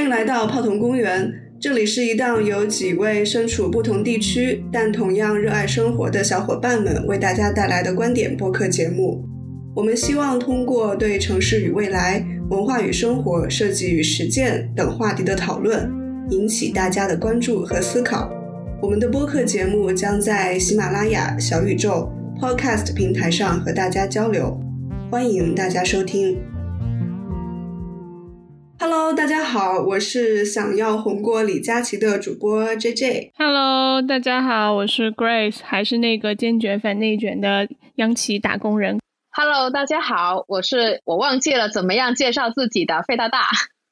欢迎来到泡桐公园，这里是一档由几位身处不同地区但同样热爱生活的小伙伴们为大家带来的观点播客节目。我们希望通过对城市与未来、文化与生活、设计与实践等话题的讨论，引起大家的关注和思考。我们的播客节目将在喜马拉雅、小宇宙、Podcast 平台上和大家交流，欢迎大家收听。Hello，大家好，我是想要红过李佳琦的主播 JJ。Hello，大家好，我是 Grace，还是那个坚决反内卷的央企打工人。Hello，大家好，我是我忘记了怎么样介绍自己的费大大。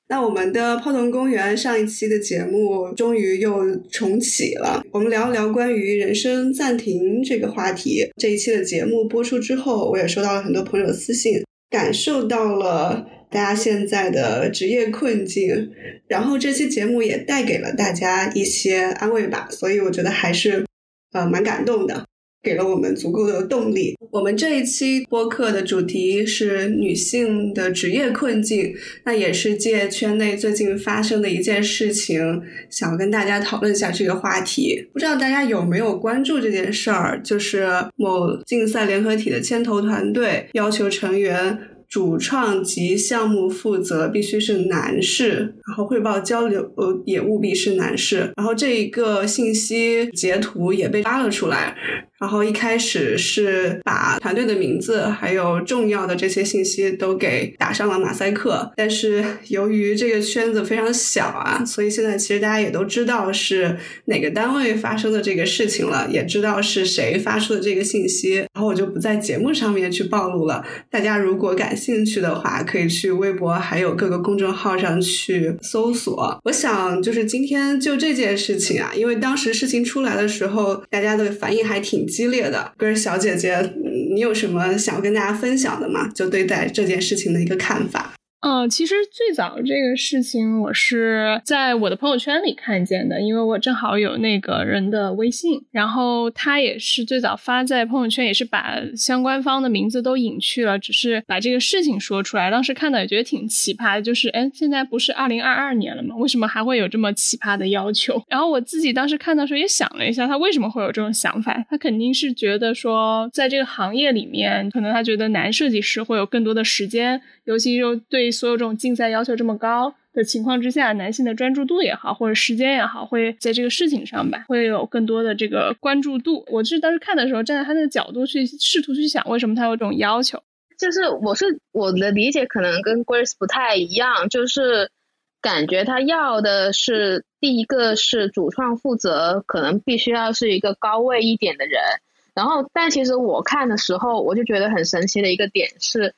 那我们的泡桐公园上一期的节目终于又重启了，我们聊一聊关于人生暂停这个话题。这一期的节目播出之后，我也收到了很多朋友的私信，感受到了。大家现在的职业困境，然后这期节目也带给了大家一些安慰吧，所以我觉得还是呃蛮感动的，给了我们足够的动力。我们这一期播客的主题是女性的职业困境，那也是借圈内最近发生的一件事情，想要跟大家讨论一下这个话题。不知道大家有没有关注这件事儿？就是某竞赛联合体的牵头团队要求成员。主创及项目负责必须是男士，然后汇报交流呃也务必是男士，然后这一个信息截图也被扒了出来。然后一开始是把团队的名字还有重要的这些信息都给打上了马赛克，但是由于这个圈子非常小啊，所以现在其实大家也都知道是哪个单位发生的这个事情了，也知道是谁发出的这个信息。然后我就不在节目上面去暴露了。大家如果感兴趣的话，可以去微博还有各个公众号上去搜索。我想就是今天就这件事情啊，因为当时事情出来的时候，大家的反应还挺。激烈的，跟小姐姐，你有什么想跟大家分享的吗？就对待这件事情的一个看法。嗯，其实最早这个事情我是在我的朋友圈里看见的，因为我正好有那个人的微信，然后他也是最早发在朋友圈，也是把相关方的名字都隐去了，只是把这个事情说出来。当时看到也觉得挺奇葩的，就是哎，现在不是二零二二年了吗？为什么还会有这么奇葩的要求？然后我自己当时看到时候也想了一下，他为什么会有这种想法？他肯定是觉得说，在这个行业里面，可能他觉得男设计师会有更多的时间，尤其又对。所有这种竞赛要求这么高的情况之下，男性的专注度也好，或者时间也好，会在这个事情上吧，会有更多的这个关注度。我是当时看的时候，站在他那个角度去试图去想，为什么他有这种要求？就是我是我的理解可能跟 Grace 不太一样，就是感觉他要的是第一个是主创负责，可能必须要是一个高位一点的人。然后，但其实我看的时候，我就觉得很神奇的一个点是。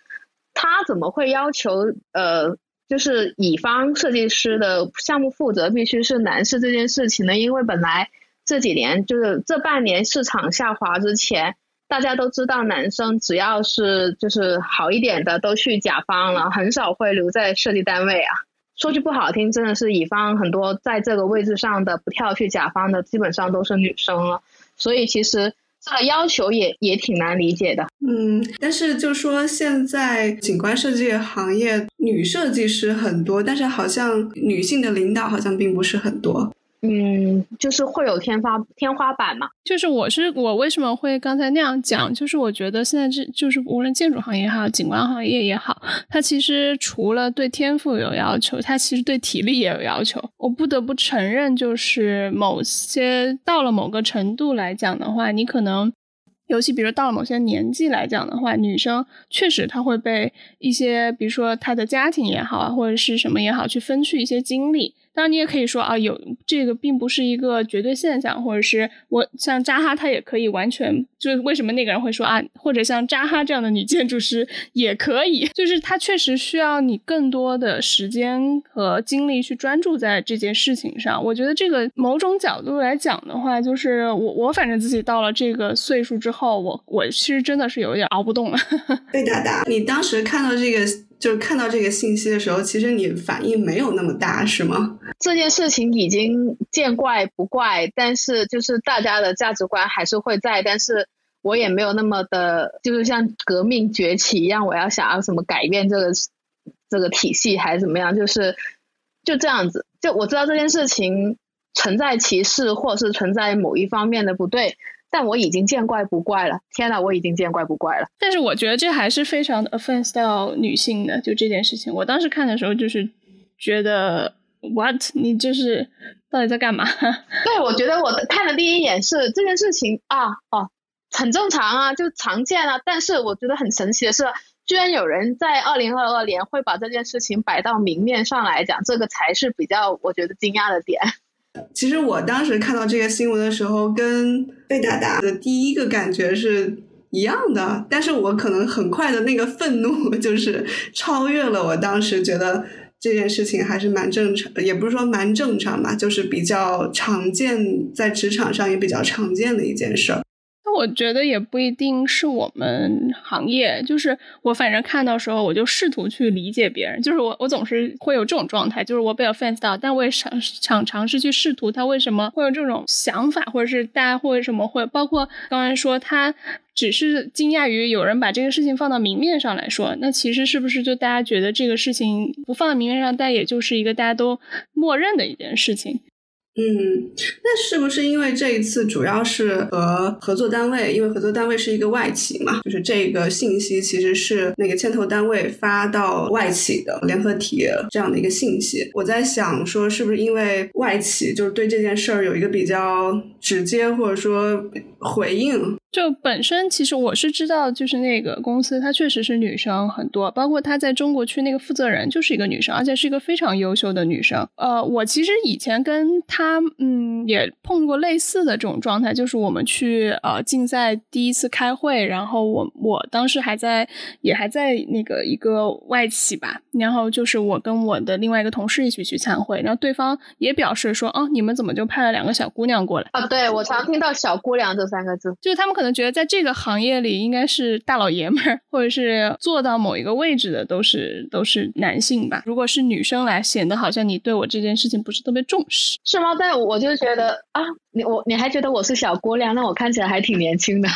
他怎么会要求呃，就是乙方设计师的项目负责必须是男士这件事情呢？因为本来这几年就是这半年市场下滑之前，大家都知道男生只要是就是好一点的都去甲方了，很少会留在设计单位啊。说句不好听，真的是乙方很多在这个位置上的不跳去甲方的，基本上都是女生了。所以其实。这个要求也也挺难理解的，嗯，但是就说现在景观设计行业女设计师很多，但是好像女性的领导好像并不是很多。嗯，就是会有天花天花板嘛。就是我是我为什么会刚才那样讲？就是我觉得现在这就是无论建筑行业也好，景观行业也好，它其实除了对天赋有要求，它其实对体力也有要求。我不得不承认，就是某些到了某个程度来讲的话，你可能，尤其比如到了某些年纪来讲的话，女生确实她会被一些，比如说她的家庭也好啊，或者是什么也好，去分去一些精力。当然，你也可以说啊，有这个并不是一个绝对现象，或者是我像扎哈，他也可以完全就是为什么那个人会说啊，或者像扎哈这样的女建筑师也可以，就是他确实需要你更多的时间和精力去专注在这件事情上。我觉得这个某种角度来讲的话，就是我我反正自己到了这个岁数之后，我我其实真的是有点熬不动了。贝达达，你当时看到这个。就是看到这个信息的时候，其实你反应没有那么大，是吗？这件事情已经见怪不怪，但是就是大家的价值观还是会在，但是我也没有那么的，就是像革命崛起一样，我要想要什么改变这个这个体系还是怎么样？就是就这样子。就我知道这件事情存在歧视，或者是存在某一方面的不对，但我已经见怪不怪了。天呐，我已经见怪不怪了。但是我觉得这还是非常的 offense 到女性的，就这件事情。我当时看的时候就是觉得，what？你就是到底在干嘛？对，我觉得我看的第一眼是这件事情啊，哦，很正常啊，就常见啊。但是我觉得很神奇的是。居然有人在二零二二年会把这件事情摆到明面上来讲，这个才是比较我觉得惊讶的点。其实我当时看到这个新闻的时候，跟贝达达的第一个感觉是一样的，但是我可能很快的那个愤怒 就是超越了我当时觉得这件事情还是蛮正常，也不是说蛮正常吧，就是比较常见，在职场上也比较常见的一件事儿。我觉得也不一定是我们行业，就是我反正看到时候，我就试图去理解别人，就是我我总是会有这种状态，就是我被 offense 到，但我也想想尝试去试图他为什么会有这种想法，或者是大家会为什么会，包括刚才说他只是惊讶于有人把这个事情放到明面上来说，那其实是不是就大家觉得这个事情不放在明面上，但也就是一个大家都默认的一件事情。嗯，那是不是因为这一次主要是和合作单位？因为合作单位是一个外企嘛，就是这个信息其实是那个牵头单位发到外企的联合体这样的一个信息。我在想说，是不是因为外企就是对这件事儿有一个比较直接或者说回应？就本身其实我是知道，就是那个公司它确实是女生很多，包括他在中国区那个负责人就是一个女生，而且是一个非常优秀的女生。呃，我其实以前跟他嗯也碰过类似的这种状态，就是我们去呃竞赛第一次开会，然后我我当时还在也还在那个一个外企吧，然后就是我跟我的另外一个同事一起去参会，然后对方也表示说，哦，你们怎么就派了两个小姑娘过来？啊，对我常听到“小姑娘”这三个字，就是他们。可能觉得在这个行业里应该是大老爷们儿，或者是做到某一个位置的都是都是男性吧。如果是女生来，显得好像你对我这件事情不是特别重视，是吗？但我就觉得啊，你我你还觉得我是小姑娘，那我看起来还挺年轻的。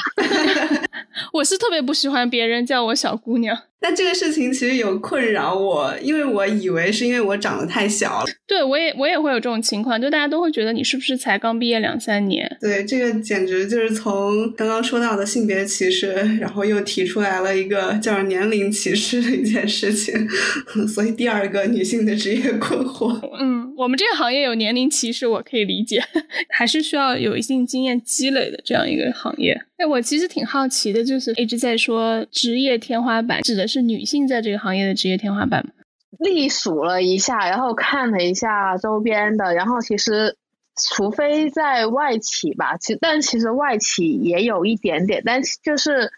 我是特别不喜欢别人叫我小姑娘。但这个事情其实有困扰我，因为我以为是因为我长得太小了。对我也我也会有这种情况，就大家都会觉得你是不是才刚毕业两三年？对，这个简直就是从刚刚说到的性别歧视，然后又提出来了一个叫年龄歧视的一件事情，所以第二个女性的职业困惑。嗯，我们这个行业有年龄歧视，我可以理解，还是需要有一定经验积累的这样一个行业。我其实挺好奇的，就是一直在说职业天花板，指的是女性在这个行业的职业天花板吗？历数了一下，然后看了一下周边的，然后其实，除非在外企吧，其但其实外企也有一点点，但就是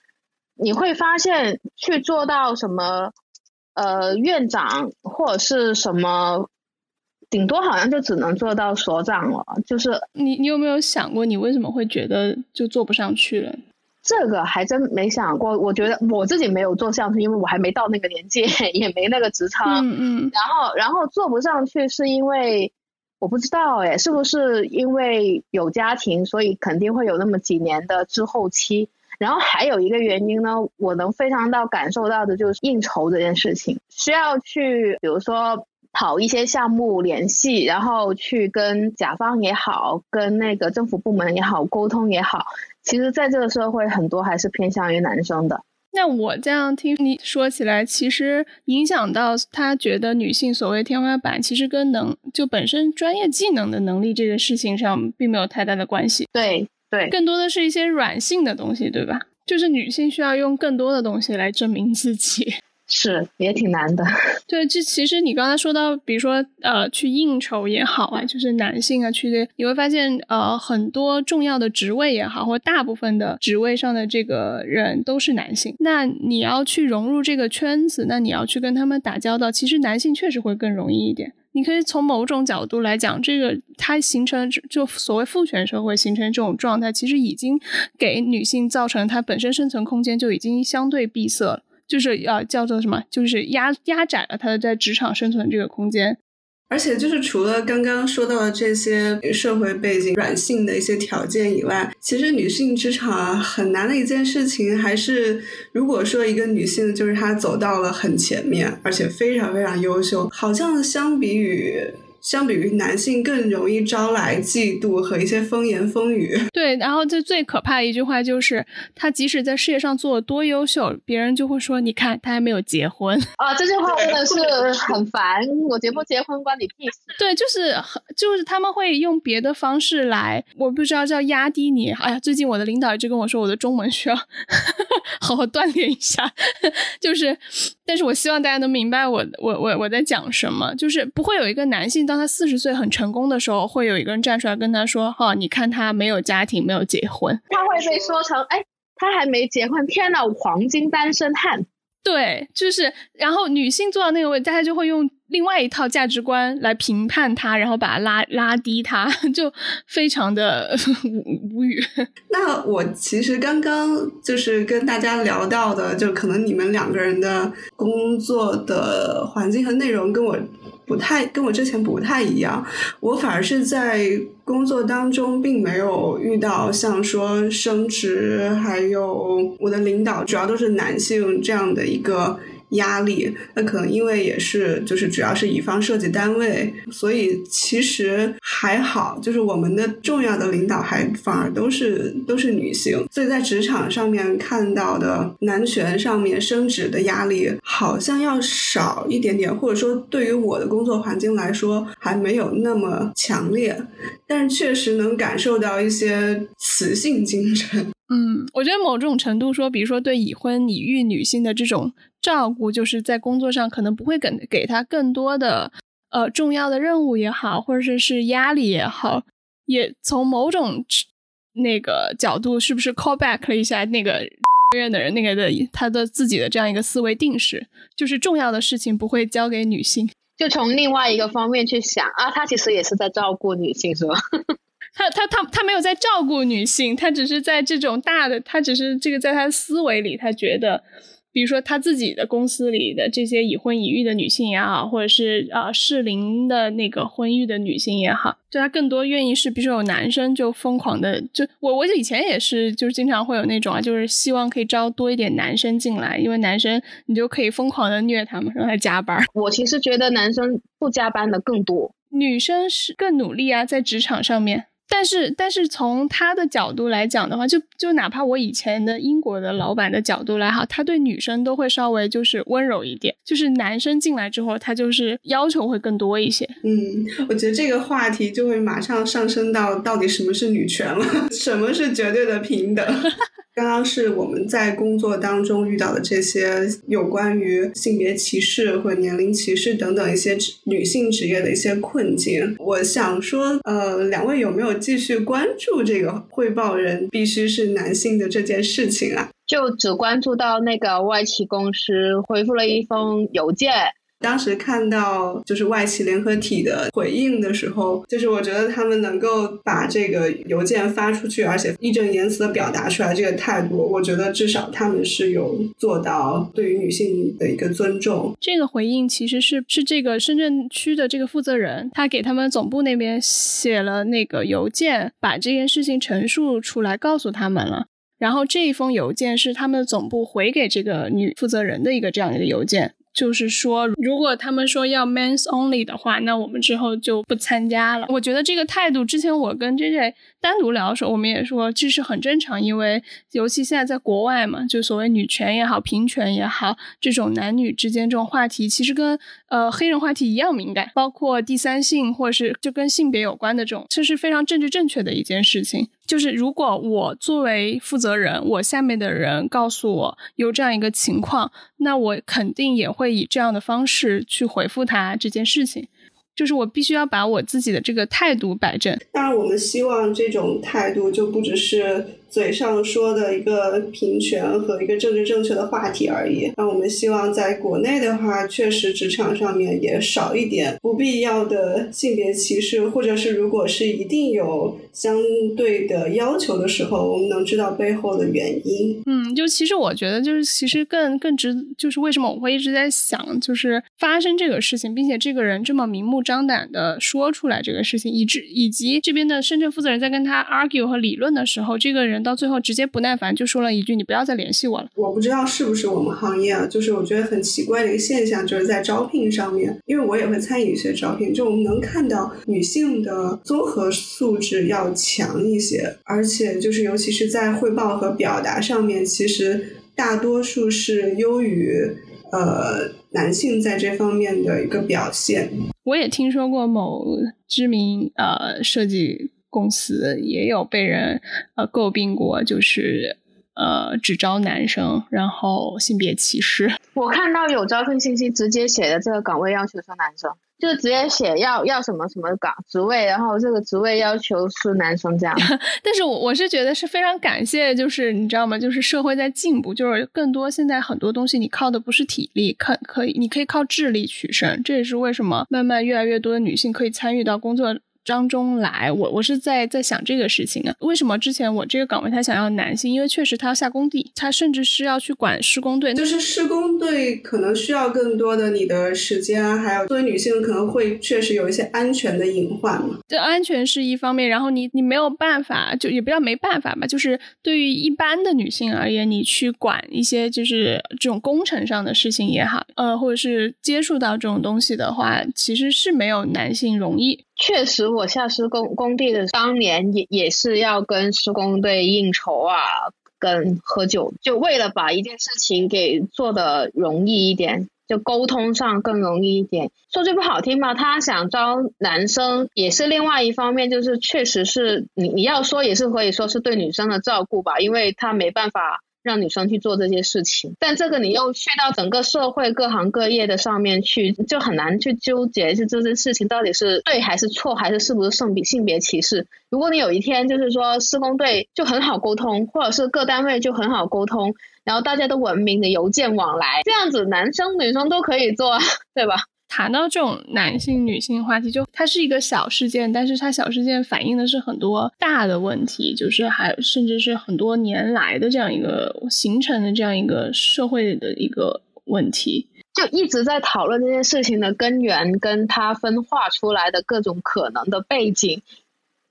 你会发现去做到什么，呃，院长或者是什么。顶多好像就只能做到所长了，就是你，你有没有想过，你为什么会觉得就做不上去了？这个还真没想过。我觉得我自己没有做上去，因为我还没到那个年纪，也没那个职场。嗯嗯。然后，然后做不上去是因为我不知道哎，是不是因为有家庭，所以肯定会有那么几年的滞后期。然后还有一个原因呢，我能非常到感受到的就是应酬这件事情，需要去，比如说。跑一些项目联系，然后去跟甲方也好，跟那个政府部门也好沟通也好，其实在这个社会很多还是偏向于男生的。那我这样听你说起来，其实影响到他觉得女性所谓天花板，其实跟能就本身专业技能的能力这个事情上并没有太大的关系。对对，更多的是一些软性的东西，对吧？就是女性需要用更多的东西来证明自己。是，也挺难的。对，这其实你刚才说到，比如说呃，去应酬也好啊，就是男性啊去，你会发现呃，很多重要的职位也好，或大部分的职位上的这个人都是男性。那你要去融入这个圈子，那你要去跟他们打交道，其实男性确实会更容易一点。你可以从某种角度来讲，这个它形成就所谓父权社会形成这种状态，其实已经给女性造成它本身生存空间就已经相对闭塞了。就是要叫做什么？就是压压窄了他在职场生存这个空间。而且就是除了刚刚说到的这些社会背景、软性的一些条件以外，其实女性职场很难的一件事情，还是如果说一个女性就是她走到了很前面，而且非常非常优秀，好像相比于。相比于男性更容易招来嫉妒和一些风言风语。对，然后这最可怕的一句话就是，他即使在事业上做多优秀，别人就会说，你看他还没有结婚 啊！这句话真的是很烦，我结不结婚关你屁事。对，就是就是他们会用别的方式来，我不知道叫压低你。哎呀，最近我的领导一直跟我说，我的中文需要 好好锻炼一下。就是，但是我希望大家能明白我我我我在讲什么，就是不会有一个男性当。他四十岁很成功的时候，会有一个人站出来跟他说：“哈，你看他没有家庭，没有结婚。”他会被说成：“哎，他还没结婚，天呐，黄金单身汉。”对，就是，然后女性坐到那个位，大家就会用另外一套价值观来评判他，然后把他拉拉低他，就非常的 无语。那我其实刚刚就是跟大家聊到的，就可能你们两个人的工作的环境和内容跟我。不太跟我之前不太一样，我反而是在工作当中并没有遇到像说升职，还有我的领导主要都是男性这样的一个。压力，那可能因为也是，就是主要是乙方设计单位，所以其实还好，就是我们的重要的领导还反而都是都是女性，所以在职场上面看到的男权上面升职的压力好像要少一点点，或者说对于我的工作环境来说还没有那么强烈，但是确实能感受到一些雌性精神。嗯，我觉得某种程度说，比如说对已婚已育女性的这种。照顾就是在工作上可能不会给给他更多的呃重要的任务也好，或者是是压力也好，也从某种那个角度是不是 call back 了一下那个院的人那个的他的自己的这样一个思维定式，就是重要的事情不会交给女性，就从另外一个方面去想啊，他其实也是在照顾女性是吧？他他他他没有在照顾女性，他只是在这种大的，他只是这个在他思维里，他觉得。比如说他自己的公司里的这些已婚已育的女性也好，或者是啊适龄的那个婚育的女性也好，就他更多愿意是，比如说有男生就疯狂的，就我我以前也是，就是经常会有那种啊，就是希望可以招多一点男生进来，因为男生你就可以疯狂的虐他们，让他加班。我其实觉得男生不加班的更多，女生是更努力啊，在职场上面。但是，但是从他的角度来讲的话，就就哪怕我以前的英国的老板的角度来哈，他对女生都会稍微就是温柔一点，就是男生进来之后，他就是要求会更多一些。嗯，我觉得这个话题就会马上上升到到底什么是女权了，什么是绝对的平等。刚刚是我们在工作当中遇到的这些有关于性别歧视或年龄歧视等等一些女性职业的一些困境。我想说，呃，两位有没有继续关注这个汇报人必须是男性的这件事情啊？就只关注到那个外企公司回复了一封邮件。当时看到就是外企联合体的回应的时候，就是我觉得他们能够把这个邮件发出去，而且义正言辞的表达出来这个态度，我觉得至少他们是有做到对于女性的一个尊重。这个回应其实是是这个深圳区的这个负责人，他给他们总部那边写了那个邮件，把这件事情陈述出来，告诉他们了。然后这一封邮件是他们总部回给这个女负责人的一个这样一个邮件。就是说，如果他们说要 men's only 的话，那我们之后就不参加了。我觉得这个态度，之前我跟 J J 单独聊的时候，我们也说这是很正常，因为尤其现在在国外嘛，就所谓女权也好，平权也好，这种男女之间这种话题，其实跟呃黑人话题一样敏感，包括第三性或者是就跟性别有关的这种，这是非常政治正确的一件事情。就是如果我作为负责人，我下面的人告诉我有这样一个情况，那我肯定也会以这样的方式去回复他这件事情。就是我必须要把我自己的这个态度摆正。当然，我们希望这种态度就不只是。嘴上说的一个平权和一个政治正确的话题而已。那我们希望在国内的话，确实职场上面也少一点不必要的性别歧视，或者是如果是一定有相对的要求的时候，我们能知道背后的原因。嗯，就其实我觉得，就是其实更更值，就是为什么我会一直在想，就是发生这个事情，并且这个人这么明目张胆的说出来这个事情，以致以及这边的深圳负责人在跟他 argue 和理论的时候，这个人到最后直接不耐烦就说了一句：“你不要再联系我了。”我不知道是不是我们行业啊，就是我觉得很奇怪的一个现象，就是在招聘上面，因为我也会参与一些招聘，就我们能看到女性的综合素质要强一些，而且就是尤其是在汇报和表达上面，其实大多数是优于呃男性在这方面的一个表现。我也听说过某知名呃设计公司也有被人呃诟病过，就是呃只招男生，然后性别歧视。我看到有招聘信息直接写的这个岗位要求是男生。就直接写要要什么什么岗职位，然后这个职位要求是男生这样。但是我我是觉得是非常感谢，就是你知道吗？就是社会在进步，就是更多现在很多东西你靠的不是体力，可可以你可以靠智力取胜。这也是为什么慢慢越来越多的女性可以参与到工作。张中来，我我是在在想这个事情啊，为什么之前我这个岗位他想要男性？因为确实他要下工地，他甚至是要去管施工队，就是施工队可能需要更多的你的时间，还有作为女性可能会确实有一些安全的隐患嘛。这安全是一方面，然后你你没有办法，就也不要没办法吧，就是对于一般的女性而言，你去管一些就是这种工程上的事情也好，呃，或者是接触到这种东西的话，其实是没有男性容易。确实，我下施工工地的当年也也是要跟施工队应酬啊，跟喝酒，就为了把一件事情给做的容易一点，就沟通上更容易一点。说句不好听吧，他想招男生也是另外一方面，就是确实是你你要说也是可以说是对女生的照顾吧，因为他没办法。让女生去做这些事情，但这个你又去到整个社会各行各业的上面去，就很难去纠结，就这件事情到底是对还是错，还是是不是性别性别歧视？如果你有一天就是说施工队就很好沟通，或者是各单位就很好沟通，然后大家都文明的邮件往来，这样子男生女生都可以做，对吧？谈到这种男性女性话题，就它是一个小事件，但是它小事件反映的是很多大的问题，就是还甚至是很多年来的这样一个形成的这样一个社会的一个问题，就一直在讨论这件事情的根源，跟它分化出来的各种可能的背景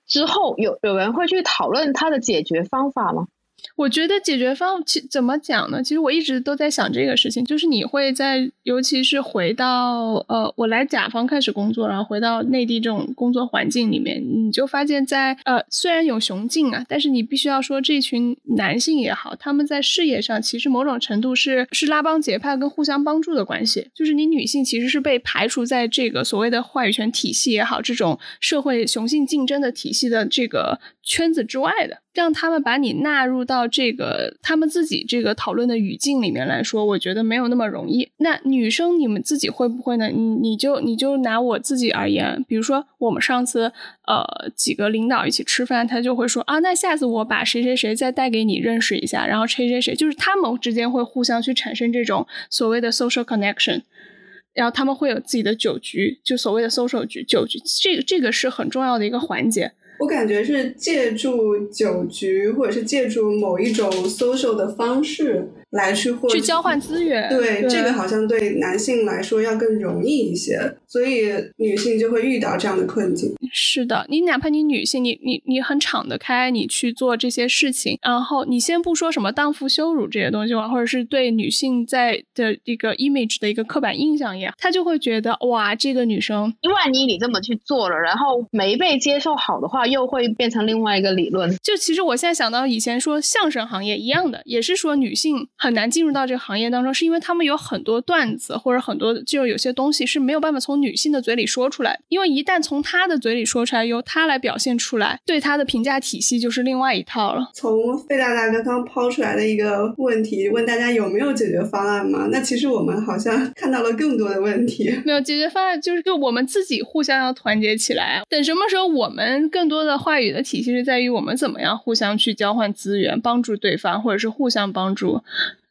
之后，有有人会去讨论它的解决方法吗？我觉得解决方其怎么讲呢？其实我一直都在想这个事情，就是你会在，尤其是回到呃，我来甲方开始工作，然后回到内地这种工作环境里面，你就发现，在呃，虽然有雄竞啊，但是你必须要说，这群男性也好，他们在事业上其实某种程度是是拉帮结派跟互相帮助的关系，就是你女性其实是被排除在这个所谓的话语权体系也好，这种社会雄性竞争的体系的这个圈子之外的。让他们把你纳入到这个他们自己这个讨论的语境里面来说，我觉得没有那么容易。那女生你们自己会不会呢？你你就你就拿我自己而言，比如说我们上次呃几个领导一起吃饭，他就会说啊，那下次我把谁谁谁再带给你认识一下，然后谁谁谁，就是他们之间会互相去产生这种所谓的 social connection，然后他们会有自己的酒局，就所谓的 social 局酒局，这个这个是很重要的一个环节。我感觉是借助酒局，或者是借助某一种 social 的方式。来去或去交换资源，对这个好像对男性来说要更容易一些，所以女性就会遇到这样的困境。是的，你哪怕你女性，你你你很敞得开，你去做这些事情，然后你先不说什么荡妇羞辱这些东西吧，或者是对女性在的一个 image 的一个刻板印象也好，他就会觉得哇，这个女生，万一你这么去做了，然后没被接受好的话，又会变成另外一个理论。就其实我现在想到以前说相声行业一样的，也是说女性。很难进入到这个行业当中，是因为他们有很多段子或者很多就有些东西是没有办法从女性的嘴里说出来，因为一旦从她的嘴里说出来，由她来表现出来，对她的评价体系就是另外一套了。从费大大刚刚抛出来的一个问题，问大家有没有解决方案吗？那其实我们好像看到了更多的问题。没有解决方案，就是就我们自己互相要团结起来。等什么时候我们更多的话语的体系是在于我们怎么样互相去交换资源，帮助对方，或者是互相帮助，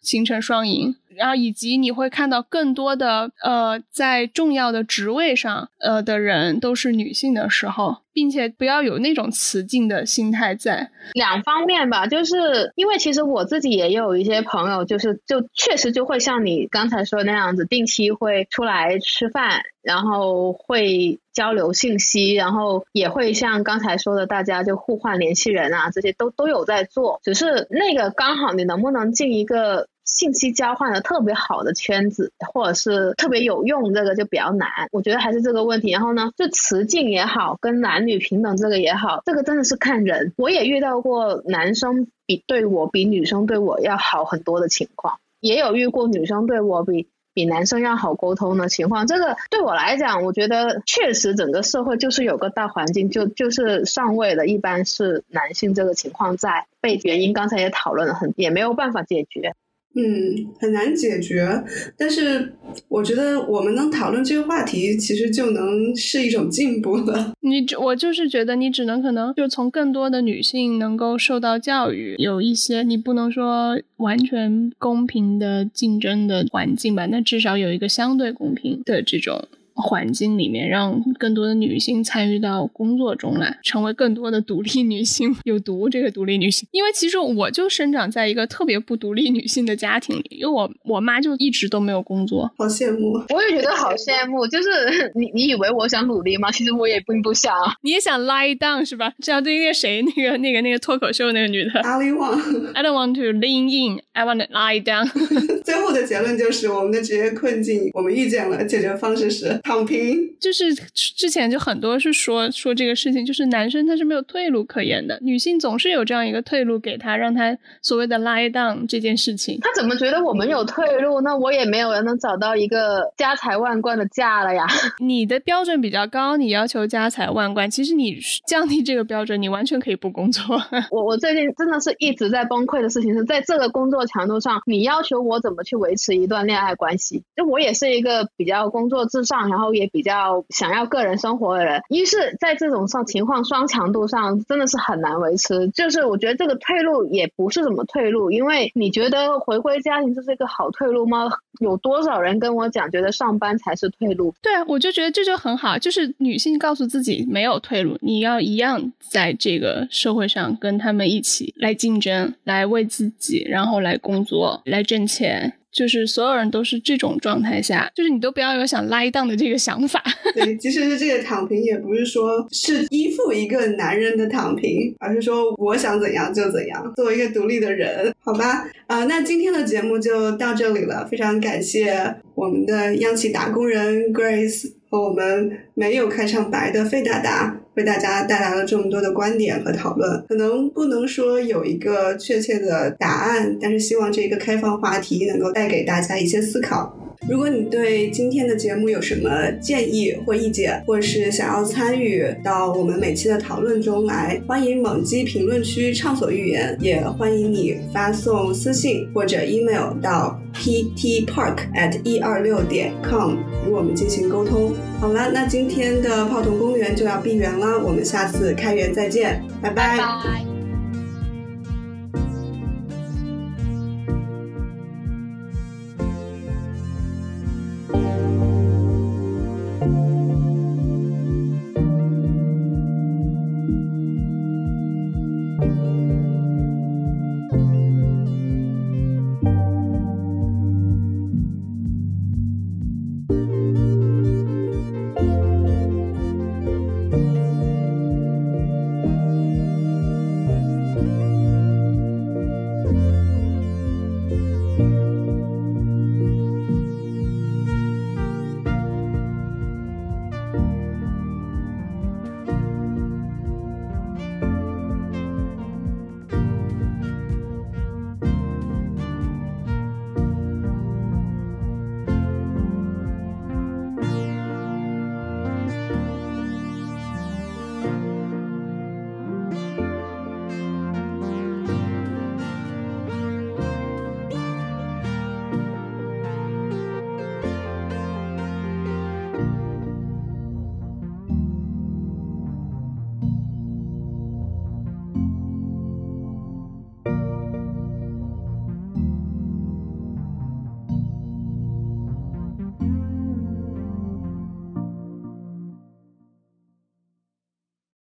形成双赢。然后以及你会看到更多的呃，在重要的职位上呃的人都是女性的时候，并且不要有那种雌竞的心态在。两方面吧，就是因为其实我自己也有一些朋友，就是就确实就会像你刚才说那样子，定期会出来吃饭，然后会交流信息，然后也会像刚才说的，大家就互换联系人啊，这些都都有在做。只是那个刚好你能不能进一个。信息交换的特别好的圈子，或者是特别有用，这个就比较难。我觉得还是这个问题。然后呢，就雌竞也好，跟男女平等这个也好，这个真的是看人。我也遇到过男生比对我比女生对我要好很多的情况，也有遇过女生对我比比男生要好沟通的情况。这个对我来讲，我觉得确实整个社会就是有个大环境，就就是上位的一般是男性这个情况在。被原因刚才也讨论了很，也没有办法解决。嗯，很难解决，但是我觉得我们能讨论这个话题，其实就能是一种进步了。你我就是觉得你只能可能就从更多的女性能够受到教育，有一些你不能说完全公平的竞争的环境吧，那至少有一个相对公平的这种。环境里面，让更多的女性参与到工作中来，成为更多的独立女性。有毒这个独立女性，因为其实我就生长在一个特别不独立女性的家庭里，因为我我妈就一直都没有工作，好羡慕。我也觉得好羡慕，就是你你以为我想努力吗？其实我也并不想。你也想 lie down 是吧？这样对那个谁，那个那个那个脱口秀那个女的，阿里旺。I don't want to lean in, I want to lie down。最后的结论就是我们的职业困境，我们遇见了，解决方式是。躺平就是之前就很多是说说这个事情，就是男生他是没有退路可言的，女性总是有这样一个退路给他，让他所谓的 lie down 这件事情。他怎么觉得我们有退路？那我也没有人能找到一个家财万贯的嫁了呀。你的标准比较高，你要求家财万贯，其实你降低这个标准，你完全可以不工作。我我最近真的是一直在崩溃的事情是在这个工作强度上，你要求我怎么去维持一段恋爱关系？就我也是一个比较工作至上。然后也比较想要个人生活的人，一是在这种上情况双强度上真的是很难维持。就是我觉得这个退路也不是什么退路，因为你觉得回归家庭这是一个好退路吗？有多少人跟我讲，觉得上班才是退路？对，我就觉得这就很好，就是女性告诉自己没有退路，你要一样在这个社会上跟他们一起来竞争，来为自己，然后来工作，来挣钱。就是所有人都是这种状态下，就是你都不要有想拉一档的这个想法。对，其实是这个躺平也不是说是依附一个男人的躺平，而是说我想怎样就怎样，作为一个独立的人，好吧？啊，那今天的节目就到这里了，非常感谢我们的央企打工人 Grace 和我们没有开场白的费大大。为大家带来了这么多的观点和讨论，可能不能说有一个确切的答案，但是希望这个开放话题能够带给大家一些思考。如果你对今天的节目有什么建议或意见，或者是想要参与到我们每期的讨论中来，欢迎猛击评论区畅所欲言，也欢迎你发送私信或者 email 到 ptpark at 一二六点 com 与我们进行沟通。好了，那今天的泡桐公园就要闭园了，我们下次开园再见，拜拜。